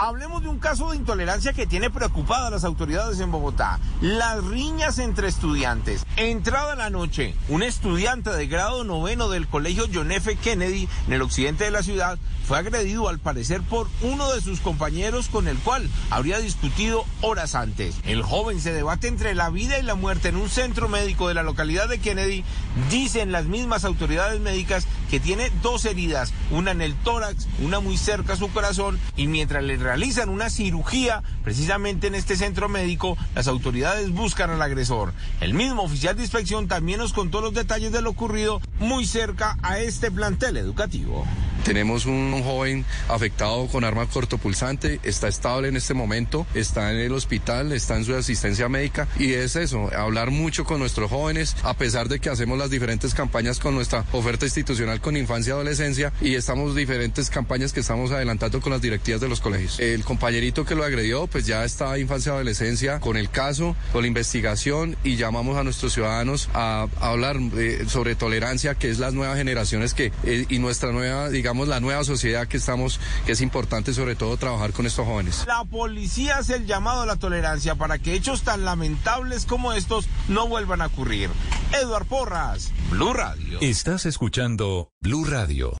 Hablemos de un caso de intolerancia que tiene preocupada a las autoridades en Bogotá. Las riñas entre estudiantes. Entrada la noche, un estudiante de grado noveno del colegio John F. Kennedy en el occidente de la ciudad fue agredido al parecer por uno de sus compañeros con el cual habría discutido horas antes. El joven se debate entre la vida y la muerte en un centro médico de la localidad de Kennedy. Dicen las mismas autoridades médicas que tiene dos heridas, una en el tórax, una muy cerca a su corazón y mientras le realizan una cirugía precisamente en este centro médico, las autoridades buscan al agresor. El mismo oficial de inspección también nos contó los detalles de lo ocurrido muy cerca a este plantel educativo. Tenemos un joven afectado con arma cortopulsante, está estable en este momento, está en el hospital, está en su asistencia médica y es eso, hablar mucho con nuestros jóvenes, a pesar de que hacemos las diferentes campañas con nuestra oferta institucional con infancia y adolescencia y estamos diferentes campañas que estamos adelantando con las directivas de los colegios. El compañerito que lo agredió, pues ya está infancia y adolescencia con el caso, con la investigación y llamamos a nuestros ciudadanos a, hablar eh, sobre tolerancia, que es las nuevas generaciones que eh, y nuestra nueva, digamos, la nueva sociedad que estamos, que es importante sobre todo trabajar con estos jóvenes. La policía hace el llamado a la tolerancia para que hechos tan lamentables como estos no vuelvan a ocurrir. Eduard Porras, Blue Radio. Estás escuchando Blue Radio.